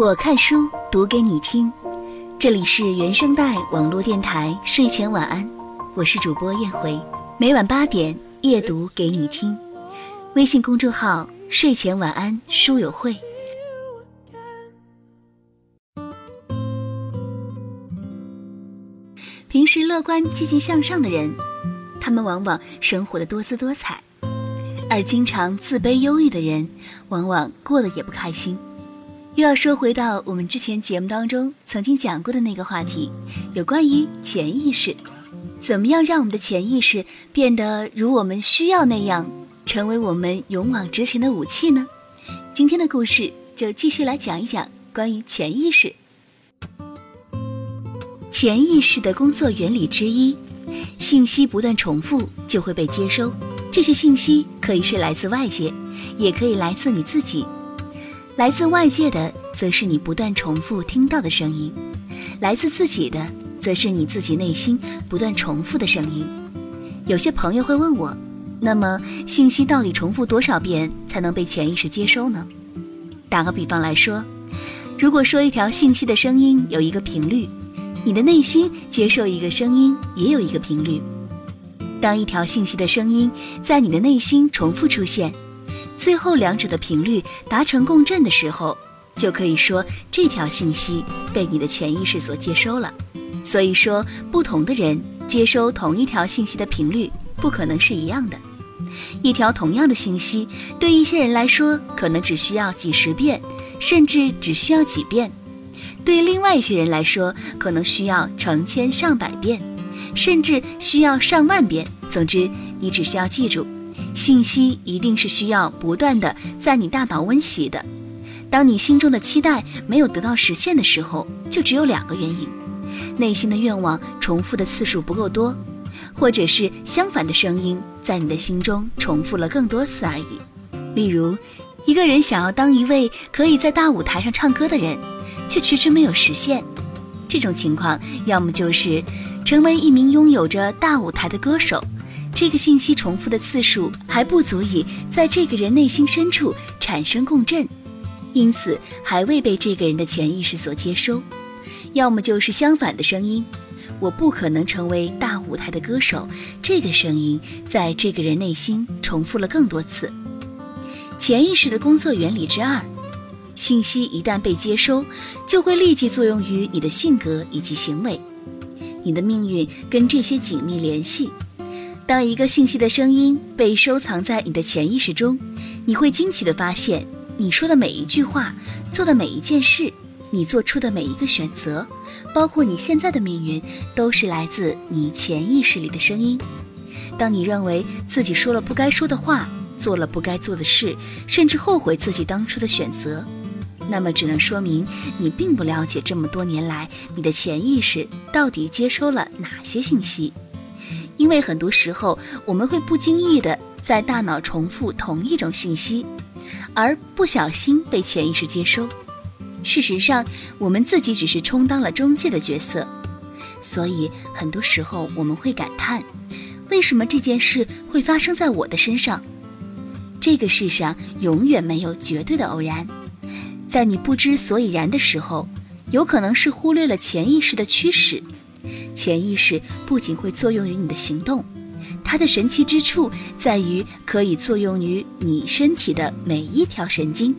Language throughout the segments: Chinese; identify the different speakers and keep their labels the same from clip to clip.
Speaker 1: 我看书读给你听，这里是原声带网络电台睡前晚安，我是主播燕回，每晚八点夜读给你听。微信公众号睡前晚安书友会。平时乐观积极向上的人，他们往往生活的多姿多彩；而经常自卑忧郁的人，往往过得也不开心。又要说回到我们之前节目当中曾经讲过的那个话题，有关于潜意识，怎么样让我们的潜意识变得如我们需要那样，成为我们勇往直前的武器呢？今天的故事就继续来讲一讲关于潜意识。潜意识的工作原理之一，信息不断重复就会被接收，这些信息可以是来自外界，也可以来自你自己。来自外界的，则是你不断重复听到的声音；来自自己的，则是你自己内心不断重复的声音。有些朋友会问我，那么信息到底重复多少遍才能被潜意识接收呢？打个比方来说，如果说一条信息的声音有一个频率，你的内心接受一个声音也有一个频率。当一条信息的声音在你的内心重复出现。最后两者的频率达成共振的时候，就可以说这条信息被你的潜意识所接收了。所以说，不同的人接收同一条信息的频率不可能是一样的。一条同样的信息，对一些人来说可能只需要几十遍，甚至只需要几遍；对另外一些人来说，可能需要成千上百遍，甚至需要上万遍。总之，你只需要记住。信息一定是需要不断的在你大脑温习的。当你心中的期待没有得到实现的时候，就只有两个原因：内心的愿望重复的次数不够多，或者是相反的声音在你的心中重复了更多次而已。例如，一个人想要当一位可以在大舞台上唱歌的人，却迟迟没有实现。这种情况，要么就是成为一名拥有着大舞台的歌手。这个信息重复的次数还不足以在这个人内心深处产生共振，因此还未被这个人的潜意识所接收。要么就是相反的声音，我不可能成为大舞台的歌手。这个声音在这个人内心重复了更多次。潜意识的工作原理之二，信息一旦被接收，就会立即作用于你的性格以及行为，你的命运跟这些紧密联系。当一个信息的声音被收藏在你的潜意识中，你会惊奇的发现，你说的每一句话、做的每一件事、你做出的每一个选择，包括你现在的命运，都是来自你潜意识里的声音。当你认为自己说了不该说的话，做了不该做的事，甚至后悔自己当初的选择，那么只能说明你并不了解这么多年来你的潜意识到底接收了哪些信息。因为很多时候，我们会不经意的在大脑重复同一种信息，而不小心被潜意识接收。事实上，我们自己只是充当了中介的角色。所以，很多时候我们会感叹：为什么这件事会发生在我的身上？这个世上永远没有绝对的偶然。在你不知所以然的时候，有可能是忽略了潜意识的驱使。潜意识不仅会作用于你的行动，它的神奇之处在于可以作用于你身体的每一条神经。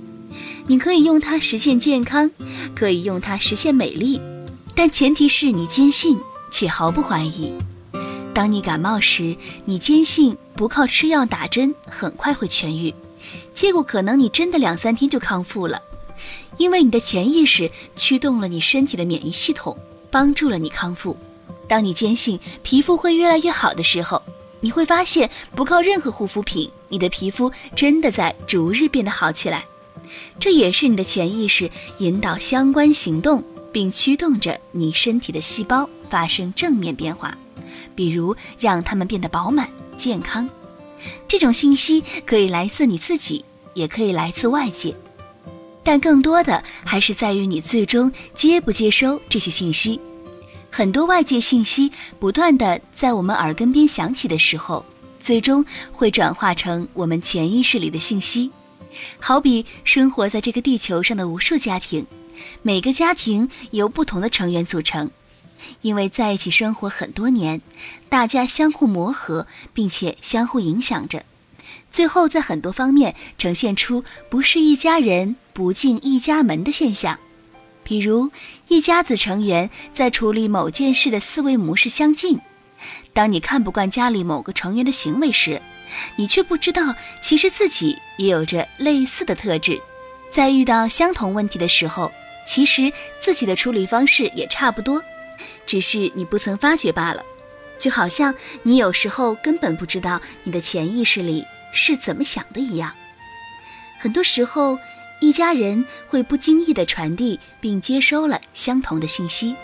Speaker 1: 你可以用它实现健康，可以用它实现美丽，但前提是你坚信且毫不怀疑。当你感冒时，你坚信不靠吃药打针很快会痊愈，结果可能你真的两三天就康复了，因为你的潜意识驱动了你身体的免疫系统，帮助了你康复。当你坚信皮肤会越来越好的时候，你会发现不靠任何护肤品，你的皮肤真的在逐日变得好起来。这也是你的潜意识引导相关行动，并驱动着你身体的细胞发生正面变化，比如让它们变得饱满健康。这种信息可以来自你自己，也可以来自外界，但更多的还是在于你最终接不接收这些信息。很多外界信息不断的在我们耳根边响起的时候，最终会转化成我们潜意识里的信息。好比生活在这个地球上的无数家庭，每个家庭由不同的成员组成，因为在一起生活很多年，大家相互磨合，并且相互影响着，最后在很多方面呈现出不是一家人不进一家门的现象。比如，一家子成员在处理某件事的思维模式相近。当你看不惯家里某个成员的行为时，你却不知道，其实自己也有着类似的特质。在遇到相同问题的时候，其实自己的处理方式也差不多，只是你不曾发觉罢了。就好像你有时候根本不知道你的潜意识里是怎么想的一样。很多时候。一家人会不经意地传递并接收了相同的信息。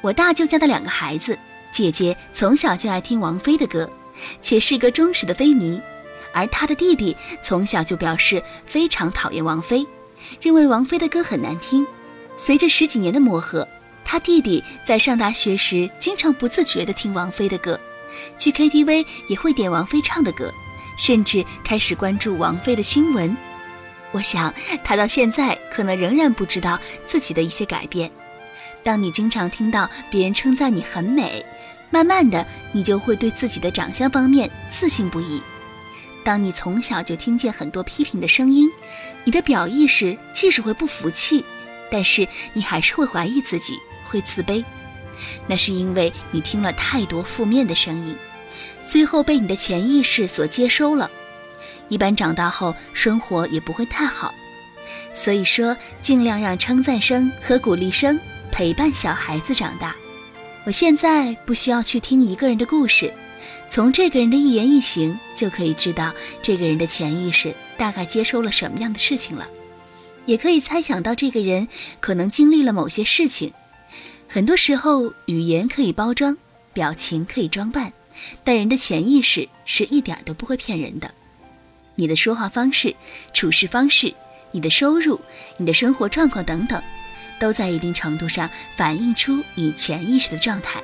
Speaker 1: 我大舅家的两个孩子，姐姐从小就爱听王菲的歌，且是个忠实的菲迷，而他的弟弟从小就表示非常讨厌王菲，认为王菲的歌很难听。随着十几年的磨合，他弟弟在上大学时经常不自觉地听王菲的歌，去 KTV 也会点王菲唱的歌，甚至开始关注王菲的新闻。我想，他到现在可能仍然不知道自己的一些改变。当你经常听到别人称赞你很美，慢慢的，你就会对自己的长相方面自信不已。当你从小就听见很多批评的声音，你的表意识即使会不服气，但是你还是会怀疑自己，会自卑。那是因为你听了太多负面的声音，最后被你的潜意识所接收了。一般长大后生活也不会太好，所以说尽量让称赞声和鼓励声陪伴小孩子长大。我现在不需要去听一个人的故事，从这个人的一言一行就可以知道这个人的潜意识大概接收了什么样的事情了，也可以猜想到这个人可能经历了某些事情。很多时候语言可以包装，表情可以装扮，但人的潜意识是一点都不会骗人的。你的说话方式、处事方式、你的收入、你的生活状况等等，都在一定程度上反映出你潜意识的状态。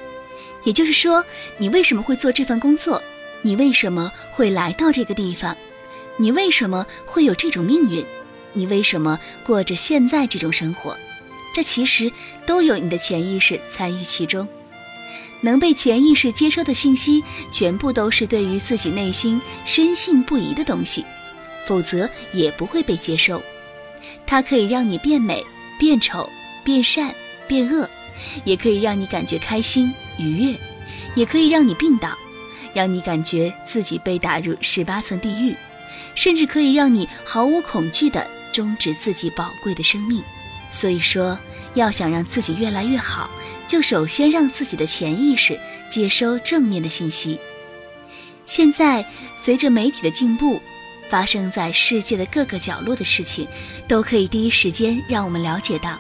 Speaker 1: 也就是说，你为什么会做这份工作？你为什么会来到这个地方？你为什么会有这种命运？你为什么过着现在这种生活？这其实都有你的潜意识参与其中。能被潜意识接收的信息，全部都是对于自己内心深信不疑的东西，否则也不会被接收。它可以让你变美、变丑、变善、变恶，也可以让你感觉开心愉悦，也可以让你病倒，让你感觉自己被打入十八层地狱，甚至可以让你毫无恐惧地终止自己宝贵的生命。所以说，要想让自己越来越好。就首先让自己的潜意识接收正面的信息。现在，随着媒体的进步，发生在世界的各个角落的事情，都可以第一时间让我们了解到。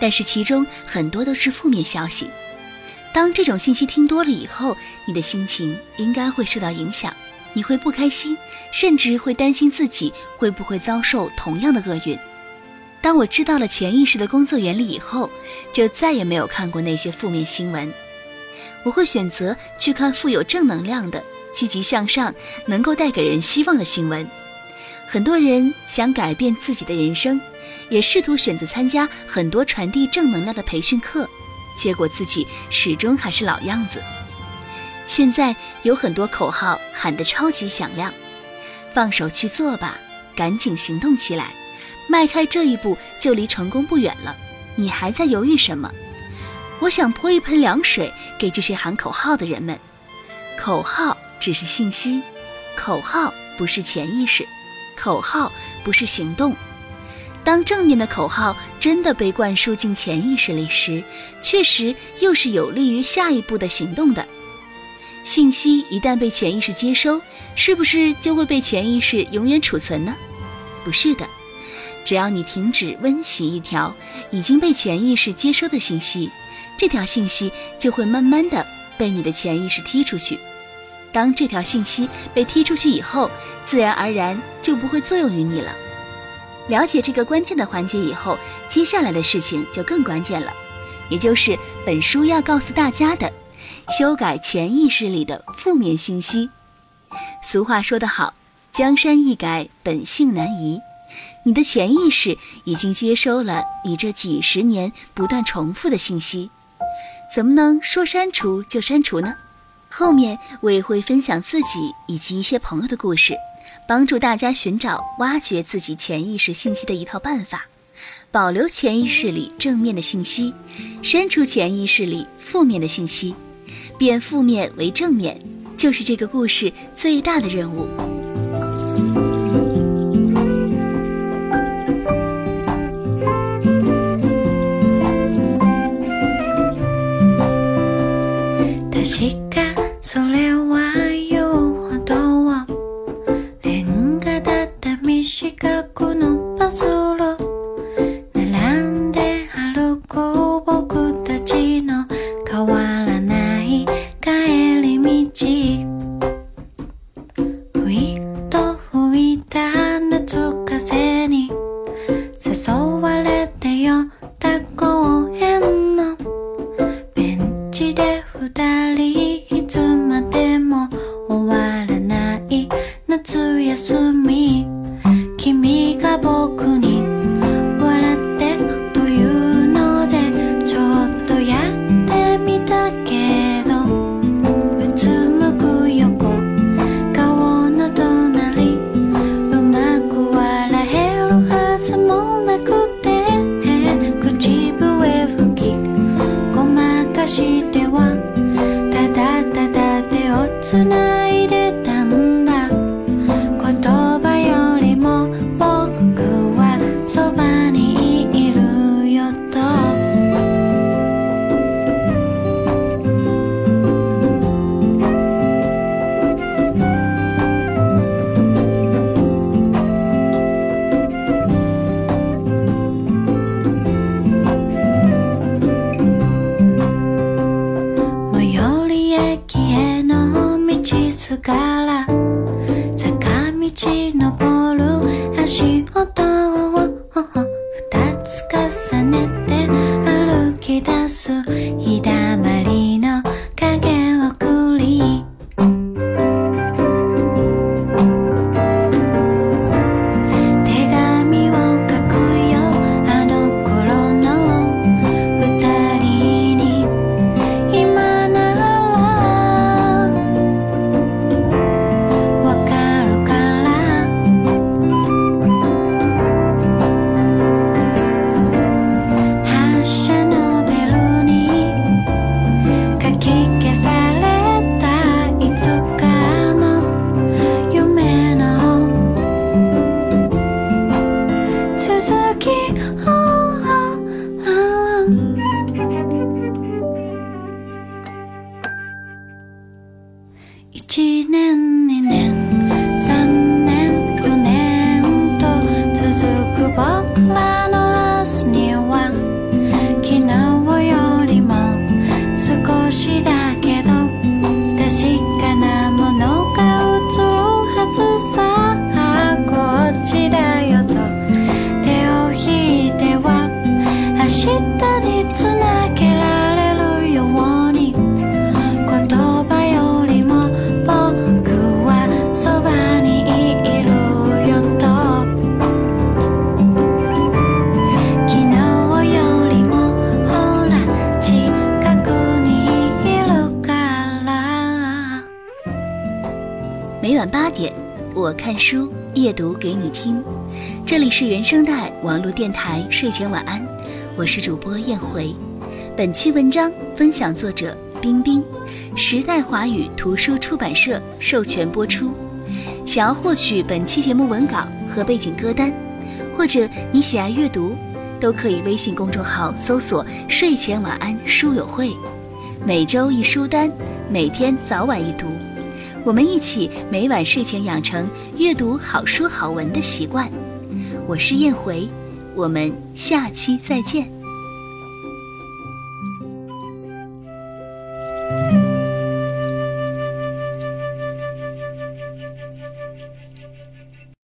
Speaker 1: 但是其中很多都是负面消息。当这种信息听多了以后，你的心情应该会受到影响，你会不开心，甚至会担心自己会不会遭受同样的厄运。当我知道了潜意识的工作原理以后，就再也没有看过那些负面新闻。我会选择去看富有正能量的、积极向上、能够带给人希望的新闻。很多人想改变自己的人生，也试图选择参加很多传递正能量的培训课，结果自己始终还是老样子。现在有很多口号喊得超级响亮，放手去做吧，赶紧行动起来。迈开这一步就离成功不远了，你还在犹豫什么？我想泼一盆凉水给这些喊口号的人们。口号只是信息，口号不是潜意识，口号不是行动。当正面的口号真的被灌输进潜意识里时，确实又是有利于下一步的行动的。信息一旦被潜意识接收，是不是就会被潜意识永远储存呢？不是的。只要你停止温习一条已经被潜意识接收的信息，这条信息就会慢慢的被你的潜意识踢出去。当这条信息被踢出去以后，自然而然就不会作用于你了。了解这个关键的环节以后，接下来的事情就更关键了，也就是本书要告诉大家的：修改潜意识里的负面信息。俗话说得好。
Speaker 2: 江山易改，本性难移。你的潜意识已经接收了你这几十年不断重复的信息，怎么能说删除就删除呢？后面我也会分享自己以及一些朋友的故事，帮助大家寻找挖掘自己潜意识信息的一套办法，保留潜意识里正面的信息，删除潜意识里负面的信息，变负面为正面，就是这个故事最大的任务。確かそれ八点我看书，夜读给你听。这里是原声带网络电台睡前晚安，我是主播燕回。本期文章分享作者冰冰，时代华语图书出版社授权播出。想要获取本期节目文稿和背景歌单，或者你喜爱阅读，都可以微信公众号搜索“睡前晚安书友会”，每周一书单，每天早晚一读。我们一起每晚睡前养成阅读好书好文的习惯。我是燕回，我们下期再见。